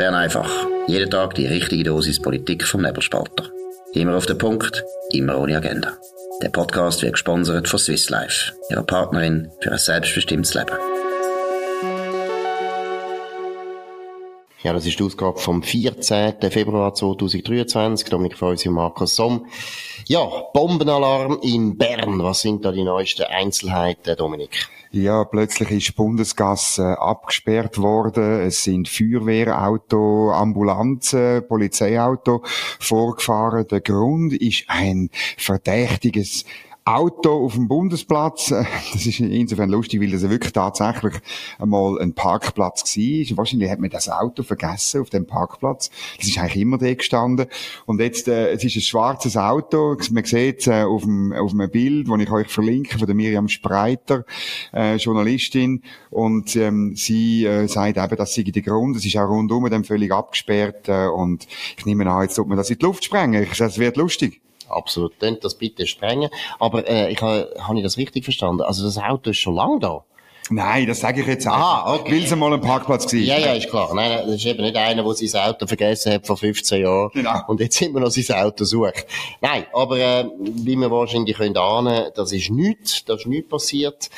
Bern einfach. Jeden Tag die richtige Dosis Politik vom Nebelspalter. Immer auf den Punkt, immer ohne Agenda. Der Podcast wird gesponsert von Swiss Life, ihrer Partnerin für ein selbstbestimmtes Leben. Ja, das ist die Ausgabe vom 14. Februar 2023. Dominik Feusi und Markus Somm. Ja, Bombenalarm in Bern. Was sind da die neuesten Einzelheiten, Dominik? Ja, plötzlich ist die Bundesgasse abgesperrt worden. Es sind Feuerwehrauto, Ambulanzen, Polizeiauto vorgefahren. Der Grund ist ein verdächtiges Auto auf dem Bundesplatz. Das ist insofern lustig, weil das wirklich tatsächlich einmal ein Parkplatz war. Wahrscheinlich hat man das Auto vergessen auf dem Parkplatz. Das ist eigentlich immer da gestanden. Und jetzt, äh, es ist ein schwarzes Auto. Man sieht es äh, auf, dem, auf einem Bild, das ich euch verlinke, von der Miriam Spreiter, äh, Journalistin. Und ähm, sie äh, sagt eben, das sei der Grund. Es ist auch rundum dann völlig abgesperrt. Äh, und ich nehme an, jetzt tut man das in die Luft sprengen. Das wird lustig absolut. Könnt das bitte sprengen. Aber äh, ich habe hab ich das richtig verstanden? Also das Auto ist schon lange da? Nein, das sage ich jetzt auch. Ah, okay. Weil es mal ein Parkplatz war. Ja, ja, ist klar. Nein, das ist eben nicht einer, der sein Auto vergessen hat vor 15 Jahren. Genau. Und jetzt immer noch sein Auto sucht. Nein, aber äh, wie wir wahrscheinlich können ahnen, das ist nichts, das ist nichts passiert.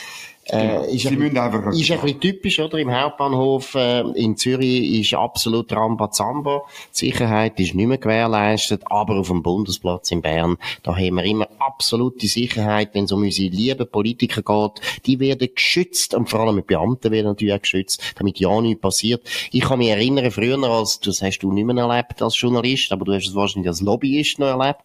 Äh, ist, ein, einfach ist ein bisschen typisch, oder? Im Hauptbahnhof äh, in Zürich ist absolut Rambazamba. Die Sicherheit ist nicht mehr gewährleistet, aber auf dem Bundesplatz in Bern, da haben wir immer absolute Sicherheit, wenn es um unsere lieben Politiker geht. Die werden geschützt und vor allem die Beamten werden natürlich auch geschützt, damit ja nichts passiert. Ich kann mich erinnern, früher als, das hast du nicht mehr erlebt als Journalist, aber du hast es wahrscheinlich als Lobbyist noch erlebt.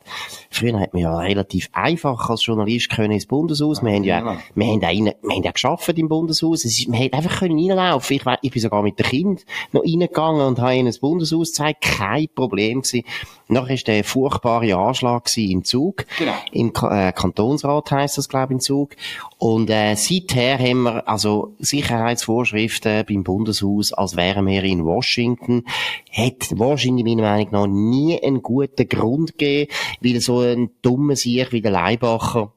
Früher hat man ja relativ einfach als Journalist können ins Bundeshaus. Wir haben ja, wir haben einen, wir haben ja geschafft im Bundeshaus. Es ist, man hätte einfach können reinlaufen. Ich, ich bin sogar mit dem Kind noch reingegangen und habe ihnen das Bundeshaus gezeigt. Kein Problem gewesen. Nachher war der furchtbare Anschlag im Zug. Genau. Im äh, Kantonsrat heisst das, glaube ich, im Zug. Und äh, seither haben wir also Sicherheitsvorschriften beim Bundeshaus, als wären wir in Washington. Hat wahrscheinlich meiner Meinung nach nie einen guten Grund gegeben, weil so ein dummer Sieg wie der Leibacher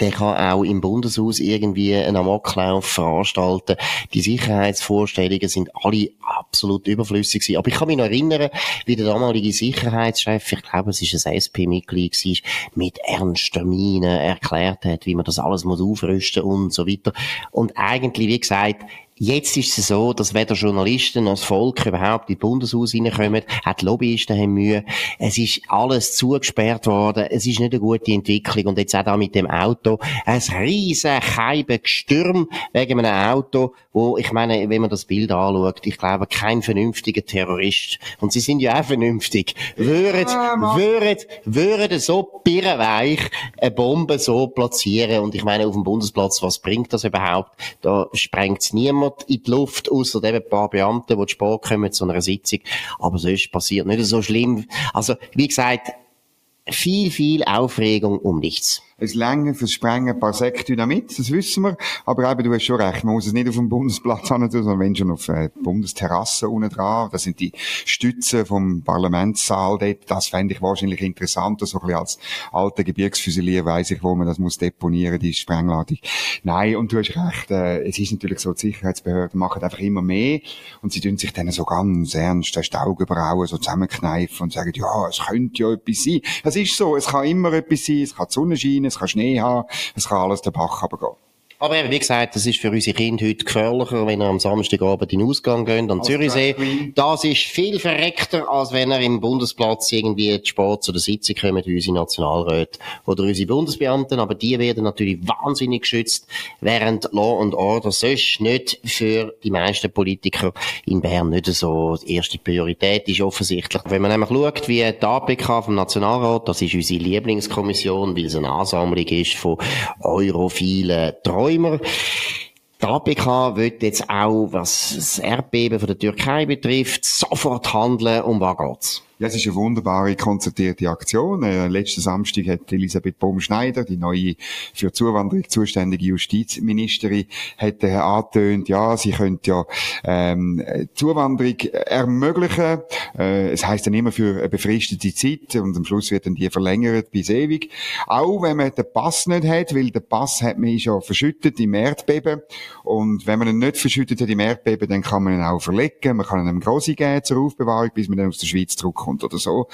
der kann auch im Bundeshaus irgendwie einen Amoklauf veranstalten. Die Sicherheitsvorstellungen sind alle absolut überflüssig gewesen. Aber ich kann mich noch erinnern, wie der damalige Sicherheitschef, ich glaube, es ist ein SP-Mitglied war, mit ernster Miene erklärt hat, wie man das alles muss aufrüsten und so weiter. Und eigentlich, wie gesagt, Jetzt ist es so, dass weder Journalisten noch das Volk überhaupt in die Bundeshaus reinkommen. Auch die Lobbyisten haben Mühe. Es ist alles zugesperrt worden. Es ist nicht eine gute Entwicklung. Und jetzt auch da mit dem Auto. Ein riesen Keibengestürm wegen einem Auto, wo, ich meine, wenn man das Bild anschaut, ich glaube, kein vernünftiger Terrorist, und sie sind ja auch vernünftig, würden, würden, würden so birrenweich eine Bombe so platzieren. Und ich meine, auf dem Bundesplatz, was bringt das überhaupt? Da sprengt es niemand niemand in die Luft, außer eben ein paar Beamte, die spät kommen zu einer Sitzung. Aber sonst passiert nicht so schlimm. Also, wie gesagt, viel, viel Aufregung um nichts es Länge fürs Sprengen ein paar Säckdynamit, das wissen wir. Aber eben, du hast schon recht, man muss es nicht auf dem Bundesplatz tun, sondern wenn schon auf der Bundesterrasse unten dran. Das sind die Stützen vom Parlamentssaal dort. Das fände ich wahrscheinlich interessanter, so ein bisschen als alter Gebirgsfüsilier weiss ich, wo man das muss deponieren, die Sprengladung. Nein, und du hast recht, äh, es ist natürlich so, die Sicherheitsbehörden machen einfach immer mehr und sie tun sich dann so ganz ernst die Augenbrauen so zusammenkneifen und sagen, ja, es könnte ja etwas sein. Es ist so, es kann immer etwas sein, es kann die Sonne scheinen, es kann Schnee haben, es kann alles den Bach runtergehen. Aber eben, wie gesagt, das ist für unsere Kinder heute gefährlicher, wenn ihr am Samstagabend in den Ausgang geht, an Zürichsee. Das ist viel verreckter, als wenn ihr im Bundesplatz irgendwie zu spät zu der Sitzung kommt, wie unsere Nationalräte oder unsere Bundesbeamten. Aber die werden natürlich wahnsinnig geschützt, während Law and Order sonst nicht für die meisten Politiker in Bern nicht so die erste Priorität ist, offensichtlich. Wenn man nämlich schaut, wie die APK vom Nationalrat, das ist unsere Lieblingskommission, weil es eine Ansammlung ist von europhilen Treuen, immer. Die APK wird jetzt auch, was das Erdbeben von der Türkei betrifft, sofort handeln. Um was geht's? Ja, es ist eine wunderbare konzertierte Aktion. Äh, letzten Samstag hat Elisabeth Baum-Schneider, die neue für Zuwanderung zuständige Justizministerin, hat äh, angetönt, ja, sie könnte ja ähm, Zuwanderung ermöglichen. Äh, es heißt dann immer für eine befristete Zeit und am Schluss wird dann die verlängert bis ewig. Auch wenn man den Pass nicht hat, weil den Pass hat man schon verschüttet im Erdbeben und wenn man ihn nicht verschüttet hat im Erdbeben, dann kann man ihn auch verlegen, man kann ihn einem Grossi geben zur Aufbewahrung, bis man dann aus der Schweiz zurückkommt kommt oder so.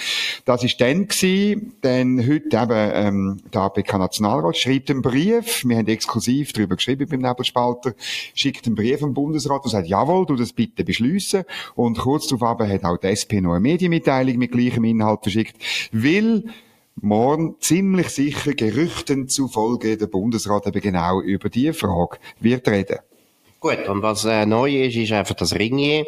Das ist dann gewesen, denn heute eben ähm, der APK Nationalrat schreibt einen Brief, wir haben exklusiv darüber geschrieben beim Nebelspalter, schickt einen Brief am Bundesrat und sagt, jawohl, du das bitte beschließen und kurz darauf hat auch die SP noch eine Medienmitteilung mit gleichem Inhalt verschickt, weil morgen ziemlich sicher Gerüchten zufolge der Bundesrat eben genau über die Frage wird reden. Gut, und was äh, neu ist, ist einfach das Ringier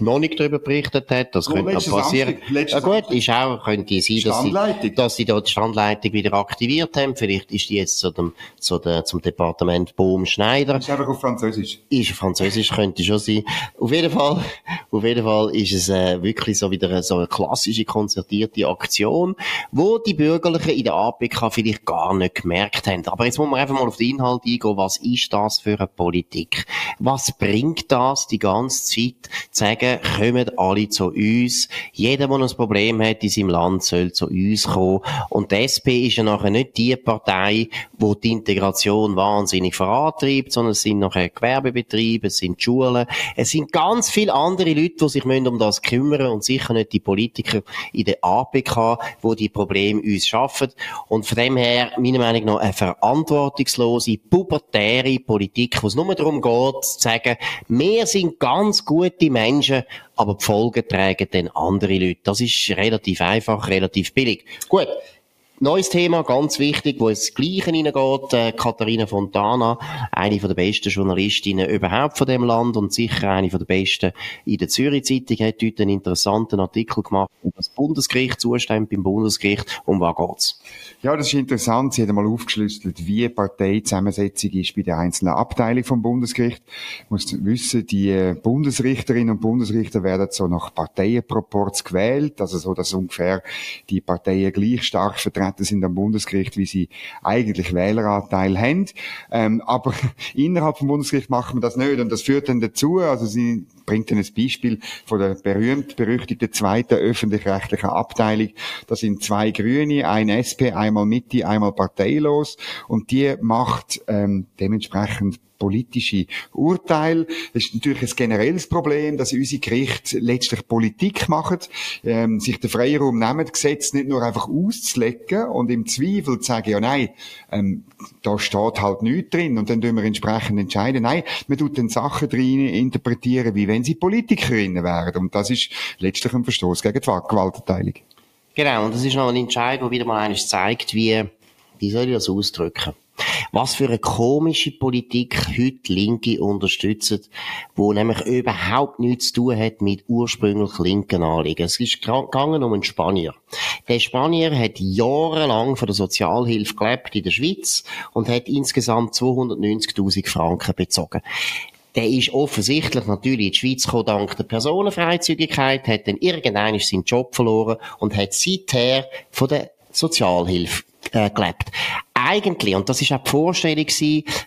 noch nicht darüber berichtet hat. Das könnte noch passieren. ja gut, ist auch, könnte sein, dass sie, dass sie dort die Standleitung wieder aktiviert haben. Vielleicht ist die jetzt zu dem, zu der, zum Departement Bohm-Schneider. Ist einfach auf Französisch. Ist Französisch, könnte schon sein. Auf jeden Fall, auf jeden Fall ist es äh, wirklich so wieder so eine klassische konzertierte Aktion, wo die Bürgerlichen in der APK vielleicht gar nicht gemerkt haben. Aber jetzt muss man einfach mal auf den Inhalt eingehen. Was ist das für eine Politik? Was bringt das die ganze Zeit? sagen, kommen alle zu uns. Jeder, der ein Problem hat in seinem Land, soll zu uns kommen. Und die SP ist ja nachher nicht die Partei, wo die Integration wahnsinnig vorantreibt, sondern es sind nachher Gewerbebetriebe, es sind Schulen, es sind ganz viele andere Leute, die sich um das kümmern und sicher nicht die Politiker in der APK, wo die Probleme uns schaffen. Und von dem her, meiner Meinung nach, eine verantwortungslose, pubertäre Politik, wo es nur darum geht, zu sagen, wir sind ganz gute Menschen, Menschen, aber die Folgen tragen dann andere Leute. Das ist relativ einfach, relativ billig. Gut. Neues Thema, ganz wichtig, wo es Gleiche hineingeht. Äh, Katharina Fontana, eine von der besten Journalistinnen überhaupt von dem Land und sicher eine von der besten in der Zürich Zeitung, hat heute einen interessanten Artikel gemacht, wo das Bundesgericht zustimmt beim Bundesgericht. Um was geht's? Ja, das ist interessant. Sie hat einmal aufgeschlüsselt, wie Parteizusammensetzung ist bei der einzelnen Abteilung vom Bundesgericht. Man muss wissen, die Bundesrichterinnen und Bundesrichter werden so nach Parteienproports gewählt, also so, dass ungefähr die Parteien gleich stark vertreten sind am Bundesgericht, wie sie eigentlich Wähleranteil haben. Ähm, aber innerhalb vom Bundesgericht machen wir das nicht und das führt dann dazu, also sie bringt dann ein Beispiel von der berühmt-berüchtigten zweiten öffentlich-rechtlichen Abteilung. Das sind zwei Grüne, ein SP, einmal Mitte, einmal parteilos und die macht ähm, dementsprechend politische Urteil. Das ist natürlich ein generelles Problem, dass unsere Gerichte letztlich Politik machen, ähm, sich den Freiraum nehmen, Gesetz nicht nur einfach auszulegen und im Zweifel zu sagen, ja nein, ähm, da steht halt nichts drin und dann tun wir entsprechend entscheiden. Nein, man tut dann Sachen drin interpretieren, wie wenn sie Politikerinnen wären. Und das ist letztlich ein Verstoß gegen die Gewaltenteilung. Genau, und das ist noch ein Entscheid, der wieder mal eines zeigt, wie, wie soll ich das ausdrücken? Was für eine komische Politik heute Linke unterstützen, wo nämlich überhaupt nichts zu tun hat mit ursprünglich linken Anliegen. Es ist gegangen um einen Spanier. Der Spanier hat jahrelang von der Sozialhilfe gelebt in der Schweiz und hat insgesamt 290.000 Franken bezogen der ist offensichtlich natürlich in die Schweiz gekommen, dank der Personenfreizügigkeit, hat dann irgendwann seinen Job verloren und hat seither von der Sozialhilfe äh, gelebt eigentlich, und das ist auch die Vorstellung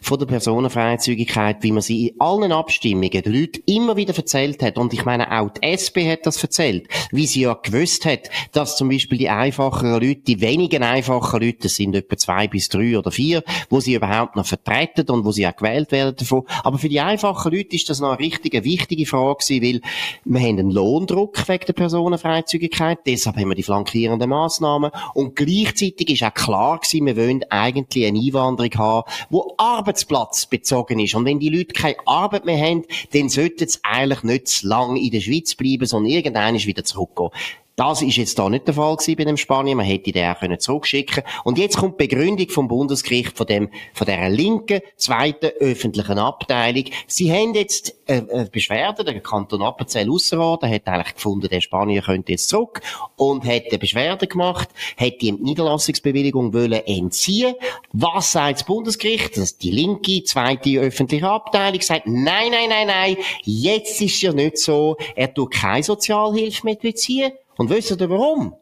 von der Personenfreizügigkeit, wie man sie in allen Abstimmungen den Leuten immer wieder erzählt hat, und ich meine, auch die SP hat das erzählt, wie sie ja gewusst hat, dass zum Beispiel die einfacheren Leute, die wenigen einfachen Leute, das sind etwa zwei bis drei oder vier, wo sie überhaupt noch vertreten und wo sie auch gewählt werden davon. Aber für die einfachen Leute ist das noch eine richtige, wichtige Frage gewesen, weil wir haben einen Lohndruck wegen der Personenfreizügigkeit, deshalb haben wir die flankierenden Massnahmen. Und gleichzeitig ist auch klar gewesen, wir wollen eigentlich eine Einwanderung haben, die arbeitsplatzbezogen ist. Und wenn die Leute keine Arbeit mehr haben, dann sollten sie eigentlich nicht zu lange in der Schweiz bleiben, sondern irgendwann wieder zurückgehen. Das ist jetzt da nicht der Fall gewesen bei dem Spanier. Man hätte den auch können Und jetzt kommt die Begründung vom Bundesgericht von dem, von der linken, zweiten öffentlichen Abteilung. Sie haben jetzt eine äh, äh, Beschwerde, der Kanton Appenzell Ausserrhoden hat eigentlich gefunden, der Spanier könnte jetzt zurück und hat eine Beschwerde gemacht, hat die Niederlassungsbewilligung wollen entziehen. Was sagt das Bundesgericht? Das die linke, zweite öffentliche Abteilung sagt, nein, nein, nein, nein, jetzt ist ja nicht so, er tut keine Sozialhilfe mehr beziehen Und wisst ihr warum?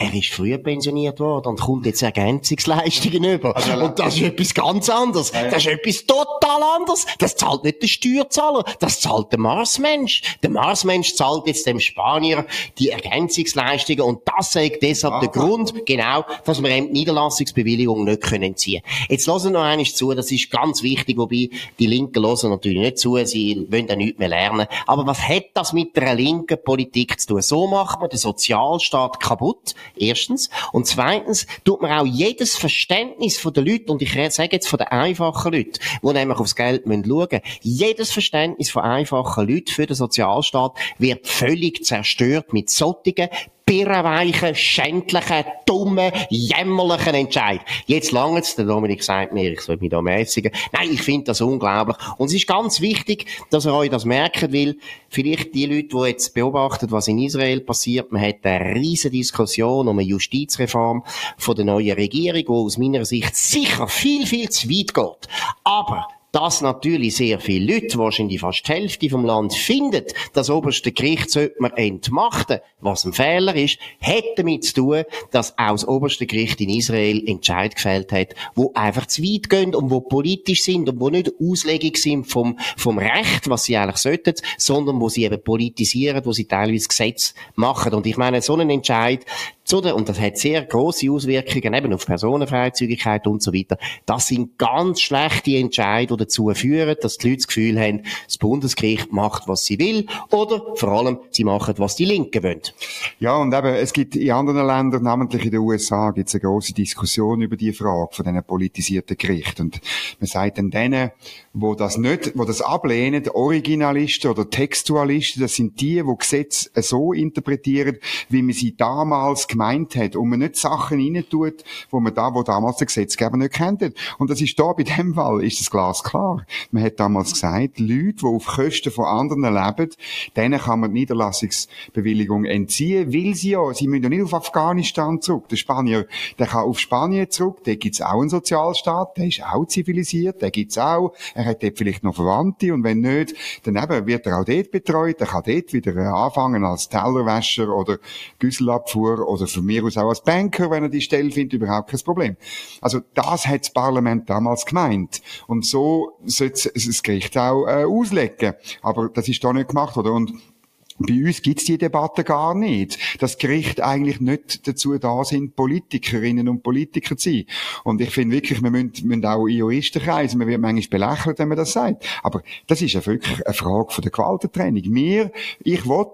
Er ist früher pensioniert worden und kommt jetzt Ergänzungsleistungen über. Also, und das ist etwas ganz anderes. Ja, ja. Das ist etwas total anderes. Das zahlt nicht der Steuerzahler, das zahlt der Marsmensch. Der Marsmensch zahlt jetzt dem Spanier die Ergänzungsleistungen und das sagt deshalb Aha. der Grund, genau, dass wir ihm die Niederlassungsbewilligung nicht können ziehen. Jetzt hören noch eines zu, das ist ganz wichtig, wobei die Linken hören natürlich nicht zu, sie wollen da nichts mehr lernen. Aber was hat das mit der linken Politik zu tun? So macht man den Sozialstaat kaputt. Erstens. Und zweitens tut man auch jedes Verständnis von den Leuten, und ich sage jetzt von den einfachen Leuten, die nämlich aufs Geld schauen müssen, jedes Verständnis von einfachen Leuten für den Sozialstaat wird völlig zerstört mit solchen birrenweichen, schändlichen, dummen, jämmerlichen Entscheid. Jetzt lange der Dominik sagt mir, ich soll mich da mäßigen. Nein, ich finde das unglaublich. Und es ist ganz wichtig, dass er euch das merken will. Vielleicht die Leute, die jetzt beobachten, was in Israel passiert, man hat eine riesige Diskussion um eine Justizreform von der neuen Regierung, die aus meiner Sicht sicher viel, viel zu weit geht. Aber dass natürlich sehr viele Leute, wahrscheinlich fast die Hälfte vom Land, findet, das oberste Gericht sollte man entmachten, was ein Fehler ist, hat damit zu tun, dass auch das oberste Gericht in Israel Entscheid gefällt hat, wo einfach zu weit gehen und wo politisch sind und wo nicht Auslegung sind vom, vom Recht, was sie eigentlich sollten, sondern wo sie eben politisieren, wo sie teilweise Gesetze machen. Und ich meine, so einen Entscheid, und das hat sehr große Auswirkungen eben auf Personenfreizügigkeit und so weiter. Das sind ganz schlechte Entscheidungen, die dazu führen, dass die Leute das Gefühl haben, das Bundesgericht macht, was sie will, oder vor allem, sie machen, was die Linken wollen. Ja, und eben, es gibt in anderen Ländern, namentlich in den USA, gibt es eine große Diskussion über die Frage von diesen politisierten Gerichten. Und man sagt dann denen, wo das nicht, wo das ablehnen, Originalisten oder Textualisten, das sind die, die Gesetze so interpretieren, wie man sie damals gemeint hat und man nicht Sachen rein tut, wo man da, wo damals der Gesetzgeber nicht kennt. Und das ist da, bei dem Fall, ist das Glas klar. Man hat damals gesagt, Leute, die auf Kosten von anderen leben, denen kann man die Niederlassungsbewilligung entziehen, weil sie ja, sie müssen ja nicht auf Afghanistan zurück. Der Spanier, der kann auf Spanien zurück, da gibt's auch einen Sozialstaat, der ist auch zivilisiert, der gibt's auch, er hat dort vielleicht noch Verwandte und wenn nicht, dann eben wird er auch dort betreut, er kann dort wieder äh, anfangen als Tellerwäscher oder Güsselabfuhr oder von mir aus auch als Banker, wenn er die Stelle findet, überhaupt kein Problem. Also das hat das Parlament damals gemeint. Und so sollte es das Gericht auch äh, auslegen. Aber das ist da nicht gemacht, oder? Und bei uns gibt's die Debatte gar nicht. Das Gericht eigentlich nicht dazu da sind, Politikerinnen und Politiker zu sein. Und ich finde wirklich, wir müssen, müssen auch in Juristen kreisen. Man wird manchmal belächelt, wenn man das sagt. Aber das ist ja wirklich eine Frage von der Gewaltentrennung. Mir, ich will,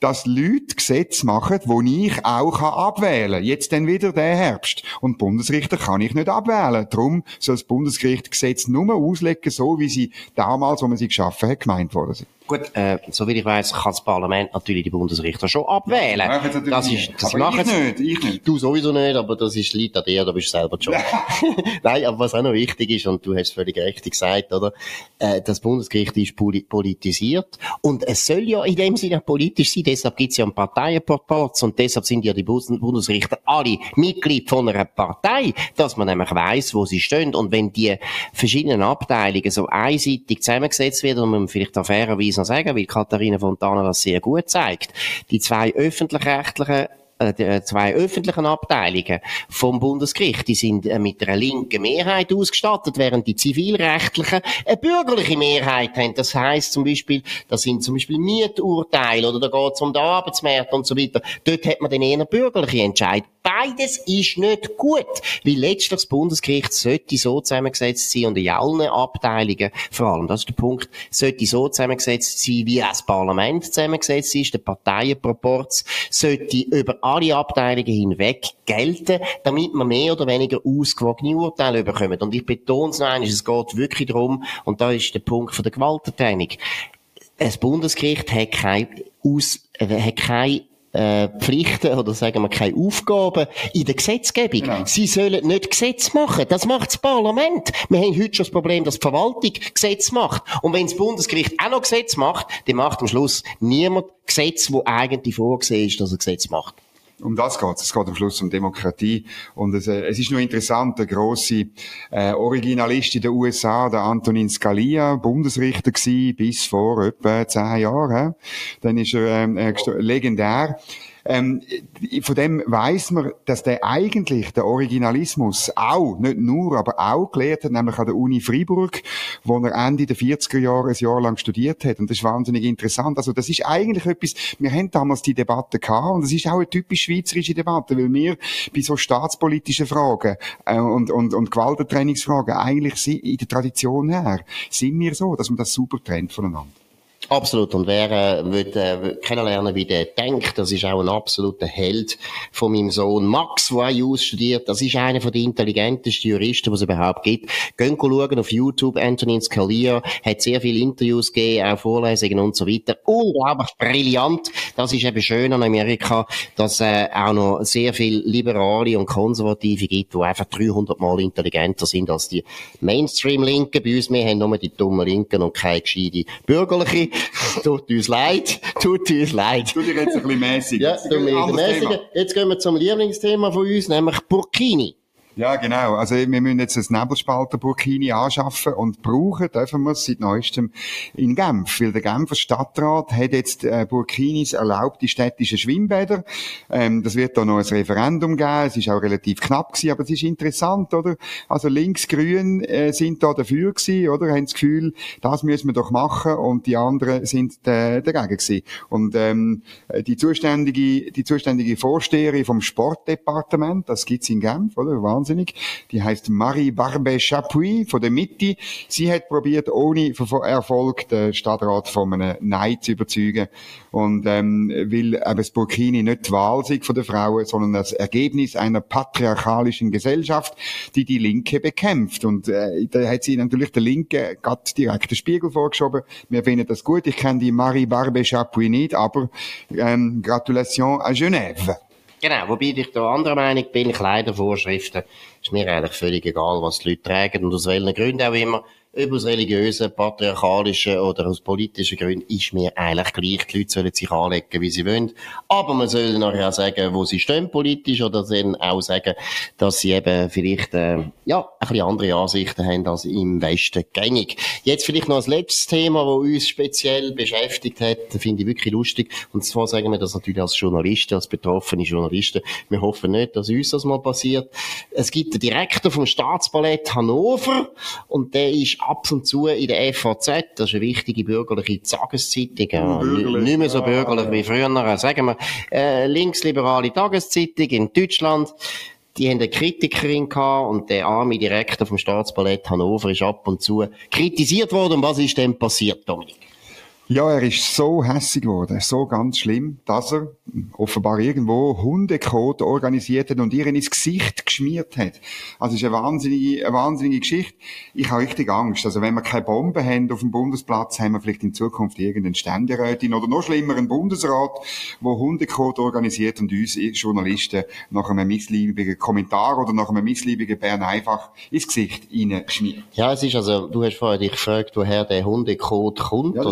dass Leute Gesetze machen, wo ich auch abwählen kann. Jetzt dann wieder der Herbst. Und Bundesrichter kann ich nicht abwählen. Darum soll das Bundesgericht Gesetze nur auslegen, so wie sie damals, wo man sie geschaffen hat, gemeint worden sind. Gut, äh, so wie ich weiß, kann das Parlament natürlich die Bundesrichter schon abwählen. Ja, das ist, das aber ich nicht, ich nicht. Du sowieso nicht, aber das ist liegt an dir, da bist du selber schon. Nein, aber was auch noch wichtig ist, und du hast es völlig richtig gesagt, oder? Äh, das Bundesgericht ist politisiert. Und es soll ja in dem Sinne politisch sein, deshalb gibt es ja einen Parteienproporz und deshalb sind ja die Bundesrichter alle Mitglied von einer Partei, dass man nämlich weiß, wo sie stehen. Und wenn die verschiedenen Abteilungen so einseitig zusammengesetzt werden und man vielleicht auch fairerweise noch sagen, weil Katharina Fontana das sehr gut zeigt. Die zwei öffentlich-rechtlichen äh, äh, zwei öffentlichen Abteilungen vom Bundesgericht, die sind äh, mit einer linken Mehrheit ausgestattet, während die zivilrechtlichen eine bürgerliche Mehrheit haben. Das heißt zum Beispiel, das sind zum Beispiel Mieturteile oder da geht es um den Arbeitsmarkt und so weiter. Dort hat man dann eher bürgerliche Entscheid. Beides ist nicht gut, weil letztlich das Bundesgericht sollte so zusammengesetzt sein und in allen Abteilungen, vor allem, das ist der Punkt, sollte so zusammengesetzt sein, wie das Parlament zusammengesetzt ist, der Parteienproporz sollte über alle Abteilungen hinweg gelten, damit man mehr oder weniger ausgewogene Urteile bekommen. Und ich betone es noch einmal, es geht wirklich darum, und da ist der Punkt von der Gewaltentrennung. Das Bundesgericht hat keine, Aus, äh, hat keine äh, Pflichten oder sagen wir keine Aufgaben in der Gesetzgebung. Genau. Sie sollen nicht Gesetz machen. Das macht das Parlament. Wir haben heute schon das Problem, dass die Verwaltung Gesetz macht. Und wenn das Bundesgericht auch noch Gesetz macht, dann macht am Schluss niemand Gesetz, wo eigentlich vorgesehen ist, dass er Gesetz macht um das geht es. Geht am Schluss um Demokratie. Und es, äh, es ist nur interessant, der grosse äh, Originalist in den USA, der Antonin Scalia, Bundesrichter gewesen, bis vor etwa zehn Jahren. Dann ist er ähm, äh, legendär. Ähm, von dem weiß man, dass der eigentlich, der Originalismus, auch, nicht nur, aber auch gelehrt hat, nämlich an der Uni Freiburg, wo er Ende der 40er Jahre ein Jahr lang studiert hat. Und das ist wahnsinnig interessant. Also das ist eigentlich etwas, wir haben damals die Debatte gehabt, und das ist auch eine typisch schweizerische Debatte, weil wir bei so staatspolitischen Fragen äh, und, und, und Gewaltentrainingsfragen eigentlich in der Tradition her, sind wir so, dass man das super trennt voneinander. Absolut. Und wer äh, will, äh, kennenlernen, wie der denkt, das ist auch ein absoluter Held von meinem Sohn Max, der IUS studiert. Das ist einer den intelligentesten Juristen, die es überhaupt gibt. Gehen schauen auf YouTube. Antonin Scalia hat sehr viele Interviews gegeben, auch Vorlesungen und so weiter. Unglaublich brillant. Das ist eben schön an Amerika, dass äh, auch noch sehr viele Liberale und Konservative gibt, die einfach 300 Mal intelligenter sind als die Mainstream-Linken. Bei uns, wir haben nur die dummen Linken und keine gescheite Bürgerliche. tut uns leid, tut uns leid. Du dir jetzt ein bisschen mäßig. Ja, du mir mäßig. Jetzt gehen wir zum Lieblingsthema von uns, nämlich Burkini. Ja, genau. Also wir müssen jetzt ein Nebelspalter Burkini anschaffen und brauchen dürfen wir es seit neuestem in Genf, weil der Genfer Stadtrat hat jetzt äh, Burkinis erlaubt, die städtischen Schwimmbäder. Ähm, das wird da noch ein Referendum geben. Es ist auch relativ knapp gewesen, aber es ist interessant, oder? Also links-grün äh, sind da dafür gewesen, oder? Haben das Gefühl, das müssen wir doch machen und die anderen sind äh, dagegen gewesen. Und ähm, die zuständige, die zuständige Vorsteherin vom Sportdepartement, das gibt's in Genf, oder? Wahnsinnig. Die heißt Marie Barbe Chapuis von der Mitte. Sie hat probiert, ohne Erfolg den Stadtrat von einem Nein zu überzeugen. Und ähm, will eben das Burkini nicht die Wahl sei von der Frauen, sondern das Ergebnis einer patriarchalischen Gesellschaft, die die Linke bekämpft. Und äh, da hat sie natürlich der Linke gerade direkt den Spiegel vorgeschoben. Wir finden das gut. Ich kenne die Marie Barbe Chapuis nicht, aber ähm, Gratulation à Genève. Genau, wobei ich da anderer Meinung bin, Kleidervorschriften ist mir eigentlich völlig egal, was die Leute tragen und aus welchen Gründen auch immer ob aus religiösen, patriarchalischen oder aus politischen Gründen, ist mir eigentlich gleich. Die Leute sollen sich anlegen, wie sie wollen. Aber man soll nachher auch sagen, wo sie stehen politisch oder dann auch sagen, dass sie eben vielleicht, äh, ja, ein bisschen andere Ansichten haben als im Westen gängig. Jetzt vielleicht noch als letztes Thema, das uns speziell beschäftigt hat, finde ich wirklich lustig. Und zwar sagen wir das natürlich als Journalisten, als betroffene Journalisten. Wir hoffen nicht, dass uns das mal passiert. Es gibt den Direktor vom Staatsballett Hannover und der ist ab und zu in der FAZ, das ist eine wichtige bürgerliche Tageszeitung, ja, nicht mehr so bürgerlich wie früher, sagen wir, äh, linksliberale Tageszeitung in Deutschland, die haben eine Kritikerin gehabt und der arme Direktor vom Staatsballett Hannover ist ab und zu kritisiert worden. Und was ist denn passiert, Dominik? Ja, er ist so hässig geworden, so ganz schlimm, dass er offenbar irgendwo Hundekot organisiert hat und ihr ins Gesicht geschmiert hat. Also es ist eine wahnsinnige, eine wahnsinnige Geschichte. Ich habe richtig Angst. Also wenn wir keine Bomben haben auf dem Bundesplatz, haben wir vielleicht in Zukunft irgendeinen Ständerätin oder noch schlimmer einen Bundesrat, wo Hundekot organisiert und uns Journalisten nach einem missliebigen Kommentar oder nach einem missliebigen Bern einfach ins Gesicht schmiert. Ja, es ist also, du hast vorher dich gefragt, woher der Hundekot kommt. Ja,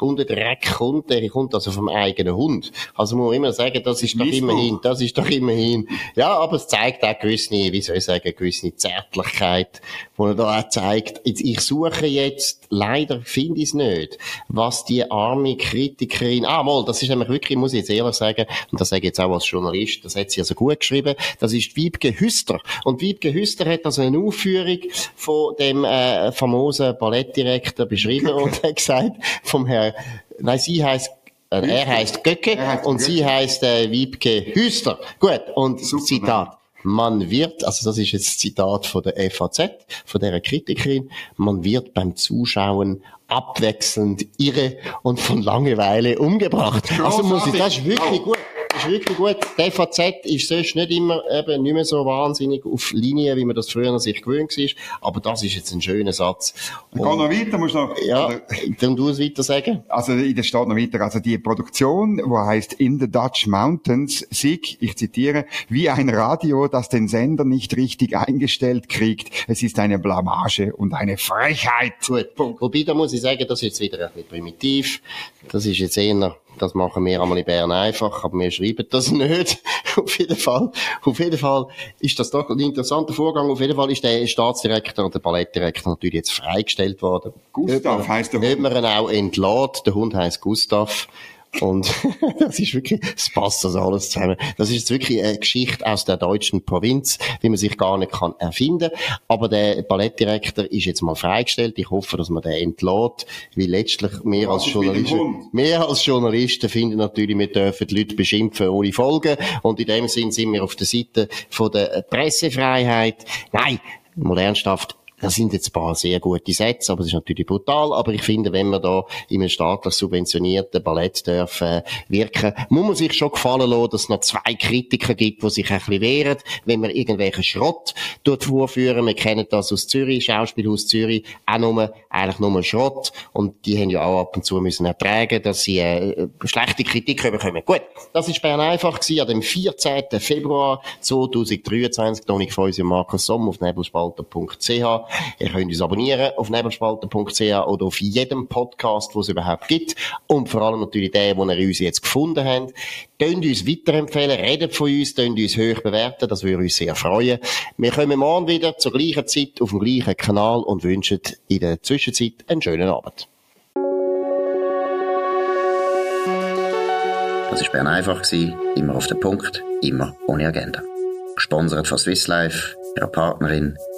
Hundedreck kommt, der kommt also vom eigenen Hund. Also muss man immer sagen, das ist doch immerhin, das ist doch immerhin, ja, aber es zeigt auch gewisse, wie soll ich sagen, gewisse Zärtlichkeit, wo er da auch zeigt, ich suche jetzt, leider finde ich es nicht, was die arme Kritikerin, ah, mal, das ist nämlich wirklich, muss ich jetzt ehrlich sagen, und das sage ich jetzt auch als Journalist, das hat sie also gut geschrieben, das ist Wiebke Hüster. Und Wiebke Hüster hat also eine Aufführung von dem äh, famosen Ballettdirektor beschrieben und hat gesagt, vom Herr, nein, sie heißt äh, er heißt Göcke und Göcke. sie heißt äh, Wiebke Hüster. Gut, und Super, Zitat. Man wird, also das ist jetzt Zitat von der FAZ, von der Kritikerin, man wird beim Zuschauen abwechselnd irre und von Langeweile umgebracht. Also muss ich, das ist wirklich gut ist wirklich gut. Die FAZ ist sonst nicht immer eben nicht mehr so wahnsinnig auf Linie, wie man das früher sich gewöhnt war. Aber das ist jetzt ein schöner Satz. Und, Geh noch weiter, musst noch. Ja, dann du es weiter sagen. Also, in der steht noch weiter. Also, die Produktion, wo heißt In the Dutch Mountains, sieg, ich zitiere, wie ein Radio, das den Sender nicht richtig eingestellt kriegt. Es ist eine Blamage und eine Frechheit. Gut. Punkt. Wobei, da muss ich sagen, das ist jetzt wieder ein bisschen primitiv. Das ist jetzt eher das machen wir einmal in Bern einfach, aber wir schreiben das nicht. auf jeden Fall, auf jeden Fall ist das doch ein interessanter Vorgang. Auf jeden Fall ist der Staatsdirektor und der Ballettdirektor natürlich jetzt freigestellt worden. Gustav heisst der Hund. Ob man ihn auch entlädt. Der Hund heisst Gustav. Und das ist wirklich, es passt das alles zusammen. Das ist wirklich eine Geschichte aus der deutschen Provinz, wie man sich gar nicht kann erfinden. Aber der Ballettdirektor ist jetzt mal freigestellt. Ich hoffe, dass man den entlädt, weil letztlich mehr als Journalisten, mehr als Journalisten finden natürlich, wir dürfen die Leute beschimpfen ohne Folgen. Und in dem Sinn sind wir auf der Seite von der Pressefreiheit. Nein, mal ernsthaft, das sind jetzt ein paar sehr gute Sätze, aber es ist natürlich brutal. Aber ich finde, wenn man da in einem staatlich subventionierten Ballett dürfen äh, wirken, muss man sich schon gefallen lassen, dass es noch zwei Kritiker gibt, die sich ein bisschen wehren, wenn man irgendwelchen Schrott dort vorführen. Wir kennen das aus Zürich, Schauspielhaus Zürich, auch nur, eigentlich nur Schrott. Und die haben ja auch ab und zu müssen ertragen, dass sie äh, schlechte Kritik bekommen. Gut, das ist Bern einfach gewesen, an dem 14. Februar 2023. Dominik Feusi und Markus Somm auf nebelspalter.ch. Ihr könnt uns abonnieren auf nebelspalter.ch oder auf jedem Podcast, wo es überhaupt gibt. Und vor allem natürlich den, wo ihr uns jetzt gefunden habt. Tönt uns weiterempfehlen, redet von uns, tönt uns hoch bewerten, das würde uns sehr freuen. Wir kommen morgen wieder zur gleichen Zeit auf dem gleichen Kanal und wünschen in der Zwischenzeit einen schönen Abend. Das war Bern einfach, immer auf den Punkt, immer ohne Agenda. Gesponsert von Swiss Life, ihrer Partnerin